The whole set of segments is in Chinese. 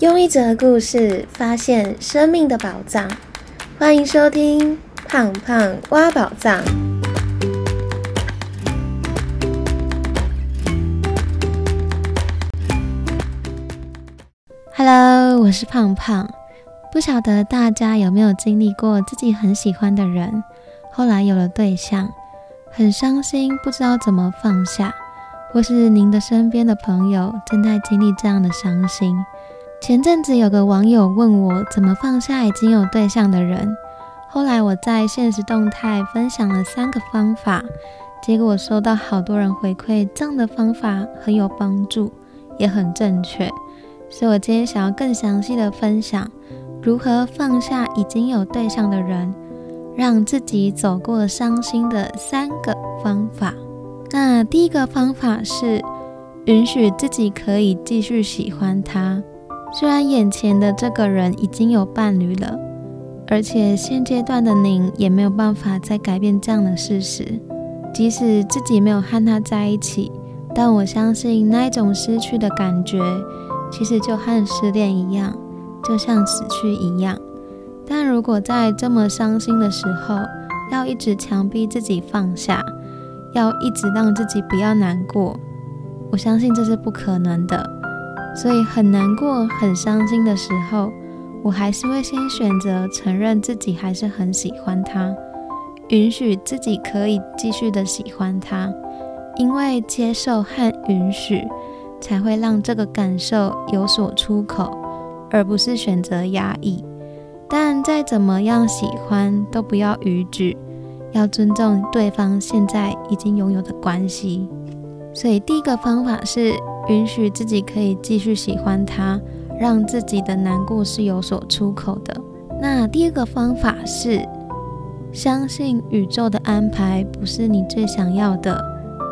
用一则故事发现生命的宝藏，欢迎收听《胖胖挖宝藏》。Hello，我是胖胖。不晓得大家有没有经历过自己很喜欢的人，后来有了对象，很伤心，不知道怎么放下，或是您的身边的朋友正在经历这样的伤心。前阵子有个网友问我怎么放下已经有对象的人，后来我在现实动态分享了三个方法，结果收到好多人回馈，这样的方法很有帮助，也很正确，所以我今天想要更详细的分享如何放下已经有对象的人，让自己走过伤心的三个方法。那第一个方法是允许自己可以继续喜欢他。虽然眼前的这个人已经有伴侣了，而且现阶段的您也没有办法再改变这样的事实。即使自己没有和他在一起，但我相信那一种失去的感觉，其实就和失恋一样，就像死去一样。但如果在这么伤心的时候，要一直强逼自己放下，要一直让自己不要难过，我相信这是不可能的。所以很难过、很伤心的时候，我还是会先选择承认自己还是很喜欢他，允许自己可以继续的喜欢他，因为接受和允许，才会让这个感受有所出口，而不是选择压抑。但再怎么样喜欢，都不要逾矩，要尊重对方现在已经拥有的关系。所以第一个方法是。允许自己可以继续喜欢他，让自己的难过是有所出口的。那第二个方法是相信宇宙的安排不是你最想要的，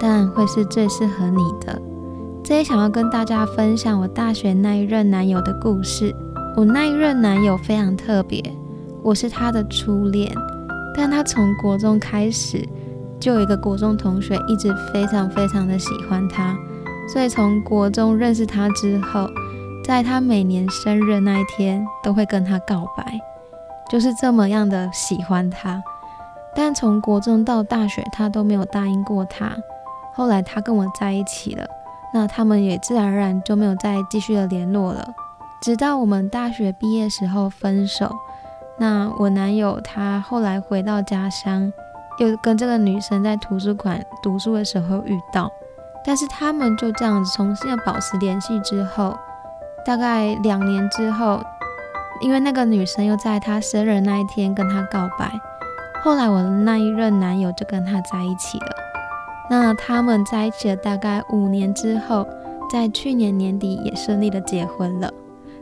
但会是最适合你的。这也想要跟大家分享我大学那一任男友的故事。我那一任男友非常特别，我是他的初恋，但他从国中开始就有一个国中同学一直非常非常的喜欢他。所以从国中认识他之后，在他每年生日那一天都会跟他告白，就是这么样的喜欢他。但从国中到大学，他都没有答应过他。后来他跟我在一起了，那他们也自然而然就没有再继续的联络了。直到我们大学毕业时候分手，那我男友他后来回到家乡，又跟这个女生在图书馆读书的时候遇到。但是他们就这样子重新的保持联系之后，大概两年之后，因为那个女生又在他生日那一天跟他告白，后来我的那一任男友就跟他在一起了。那他们在一起了大概五年之后，在去年年底也顺利的结婚了。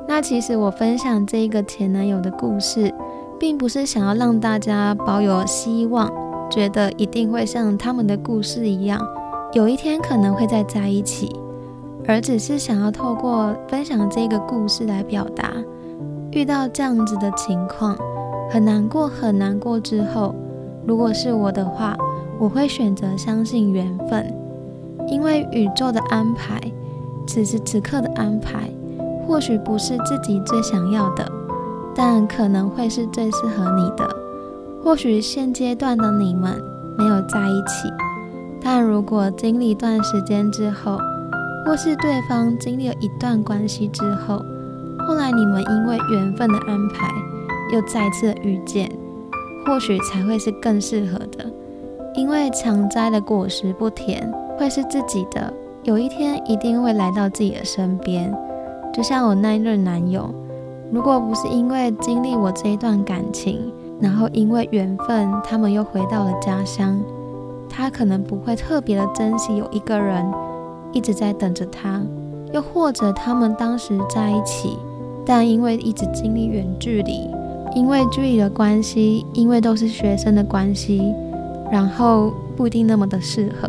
那其实我分享这个前男友的故事，并不是想要让大家保有希望，觉得一定会像他们的故事一样。有一天可能会再在一起，而只是想要透过分享这个故事来表达，遇到这样子的情况，很难过，很难过。之后，如果是我的话，我会选择相信缘分，因为宇宙的安排，此时此刻的安排，或许不是自己最想要的，但可能会是最适合你的。或许现阶段的你们没有在一起。但如果经历一段时间之后，或是对方经历了一段关系之后，后来你们因为缘分的安排又再次遇见，或许才会是更适合的。因为强摘的果实不甜，会是自己的，有一天一定会来到自己的身边。就像我那一任男友，如果不是因为经历我这一段感情，然后因为缘分，他们又回到了家乡。他可能不会特别的珍惜有一个人一直在等着他，又或者他们当时在一起，但因为一直经历远距离，因为距离的关系，因为都是学生的关系，然后不一定那么的适合。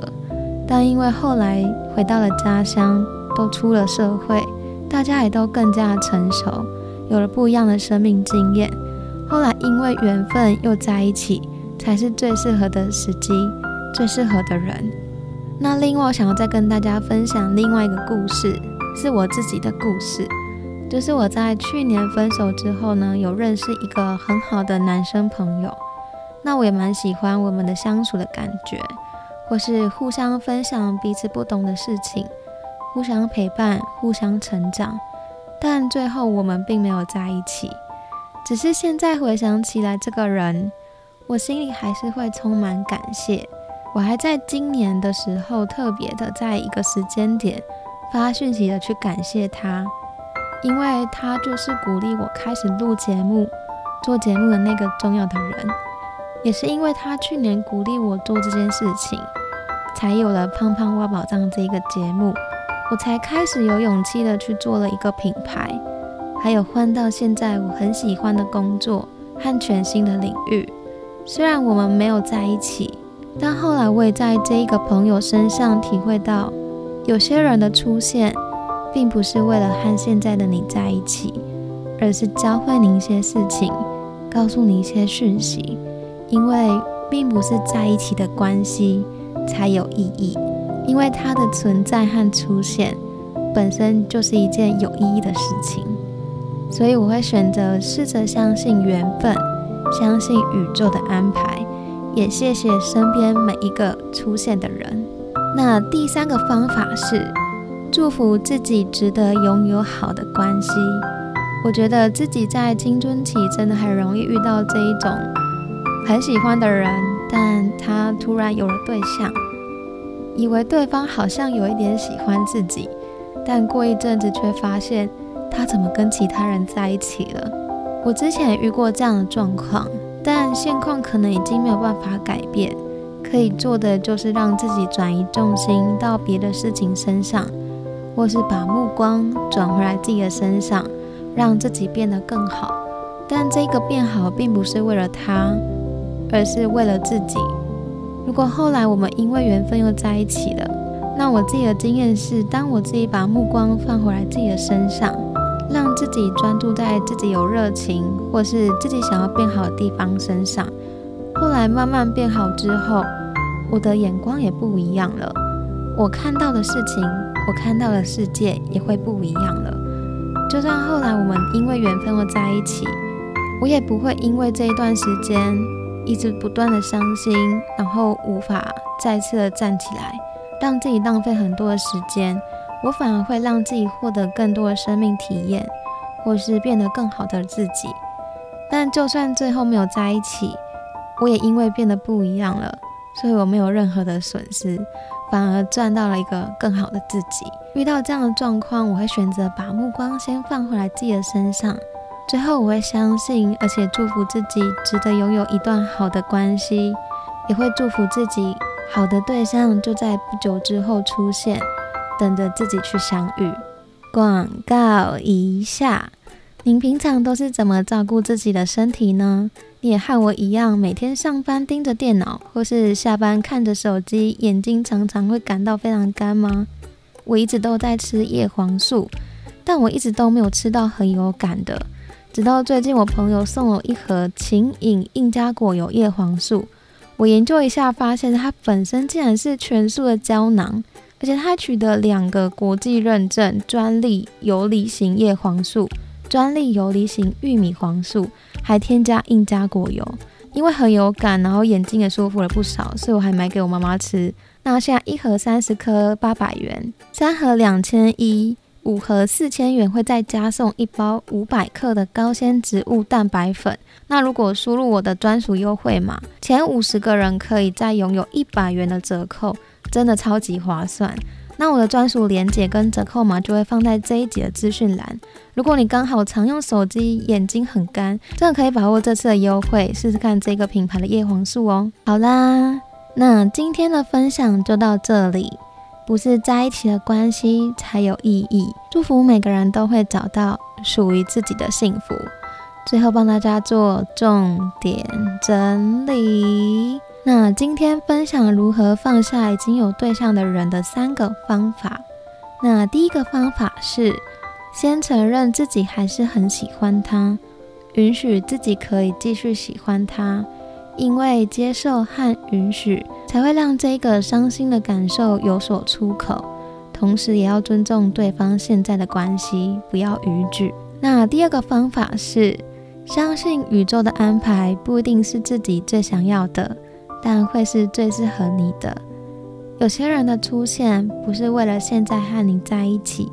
但因为后来回到了家乡，都出了社会，大家也都更加成熟，有了不一样的生命经验。后来因为缘分又在一起，才是最适合的时机。最适合的人。那另外，我想要再跟大家分享另外一个故事，是我自己的故事。就是我在去年分手之后呢，有认识一个很好的男生朋友，那我也蛮喜欢我们的相处的感觉，或是互相分享彼此不懂的事情，互相陪伴，互相成长。但最后我们并没有在一起，只是现在回想起来，这个人，我心里还是会充满感谢。我还在今年的时候特别的在一个时间点发讯息的去感谢他，因为他就是鼓励我开始录节目、做节目的那个重要的人，也是因为他去年鼓励我做这件事情，才有了胖胖挖宝藏这个节目。我才开始有勇气的去做了一个品牌，还有换到现在我很喜欢的工作和全新的领域。虽然我们没有在一起，但后来我也在这一个朋友身上体会到，有些人的出现，并不是为了和现在的你在一起，而是教会你一些事情，告诉你一些讯息。因为并不是在一起的关系才有意义。因为它的存在和出现本身就是一件有意义的事情，所以我会选择试着相信缘分，相信宇宙的安排，也谢谢身边每一个出现的人。那第三个方法是祝福自己值得拥有好的关系。我觉得自己在青春期真的很容易遇到这一种很喜欢的人，但他突然有了对象。以为对方好像有一点喜欢自己，但过一阵子却发现他怎么跟其他人在一起了。我之前也遇过这样的状况，但现况可能已经没有办法改变。可以做的就是让自己转移重心到别的事情身上，或是把目光转回来自己的身上，让自己变得更好。但这个变好并不是为了他，而是为了自己。如果后来我们因为缘分又在一起了，那我自己的经验是，当我自己把目光放回来自己的身上，让自己专注在自己有热情或是自己想要变好的地方身上，后来慢慢变好之后，我的眼光也不一样了，我看到的事情，我看到的世界也会不一样了。就算后来我们因为缘分而在一起，我也不会因为这一段时间。一直不断的伤心，然后无法再次的站起来，让自己浪费很多的时间。我反而会让自己获得更多的生命体验，或是变得更好的自己。但就算最后没有在一起，我也因为变得不一样了，所以我没有任何的损失，反而赚到了一个更好的自己。遇到这样的状况，我会选择把目光先放回来自己的身上。最后，我会相信，而且祝福自己值得拥有一段好的关系，也会祝福自己好的对象就在不久之后出现，等着自己去相遇。广告一下，您平常都是怎么照顾自己的身体呢？你也和我一样，每天上班盯着电脑，或是下班看着手机，眼睛常常会感到非常干吗？我一直都在吃叶黄素，但我一直都没有吃到很有感的。直到最近，我朋友送了一盒晴饮印加果油叶黄素，我研究一下，发现它本身竟然是全素的胶囊，而且它取得两个国际认证：专利游离型叶黄素、专利游离型玉米黄素，还添加印加果油。因为很有感，然后眼睛也舒服了不少，所以我还买给我妈妈吃。那现在一盒三十颗，八百元；三盒两千一。五盒四千元会再加送一包五百克的高纤植物蛋白粉。那如果输入我的专属优惠码，前五十个人可以再拥有一百元的折扣，真的超级划算。那我的专属链接跟折扣码就会放在这一集的资讯栏。如果你刚好常用手机，眼睛很干，真的可以把握这次的优惠，试试看这个品牌的叶黄素哦。好啦，那今天的分享就到这里。不是在一起的关系才有意义。祝福每个人都会找到属于自己的幸福。最后帮大家做重点整理。那今天分享如何放下已经有对象的人的三个方法。那第一个方法是先承认自己还是很喜欢他，允许自己可以继续喜欢他。因为接受和允许，才会让这个伤心的感受有所出口。同时，也要尊重对方现在的关系，不要逾矩。那第二个方法是，相信宇宙的安排不一定是自己最想要的，但会是最适合你的。有些人的出现不是为了现在和你在一起，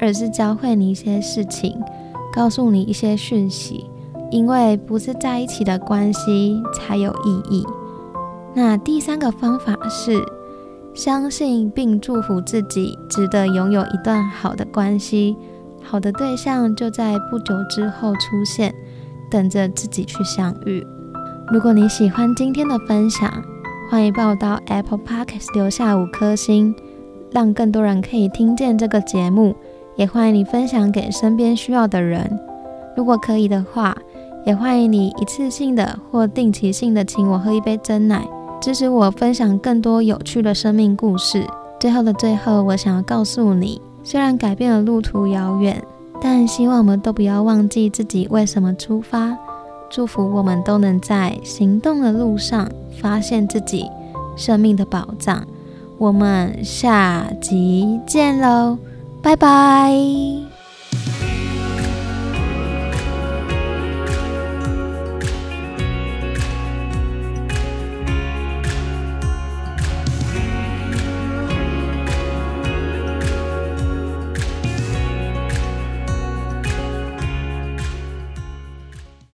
而是教会你一些事情，告诉你一些讯息。因为不是在一起的关系才有意义。那第三个方法是相信并祝福自己，值得拥有一段好的关系，好的对象就在不久之后出现，等着自己去相遇。如果你喜欢今天的分享，欢迎报到 Apple Podcast 留下五颗星，让更多人可以听见这个节目。也欢迎你分享给身边需要的人。如果可以的话，也欢迎你一次性的或定期性的请我喝一杯真奶，支持我分享更多有趣的生命故事。最后的最后，我想要告诉你，虽然改变了路途遥远，但希望我们都不要忘记自己为什么出发。祝福我们都能在行动的路上发现自己生命的宝藏。我们下集见喽，拜拜。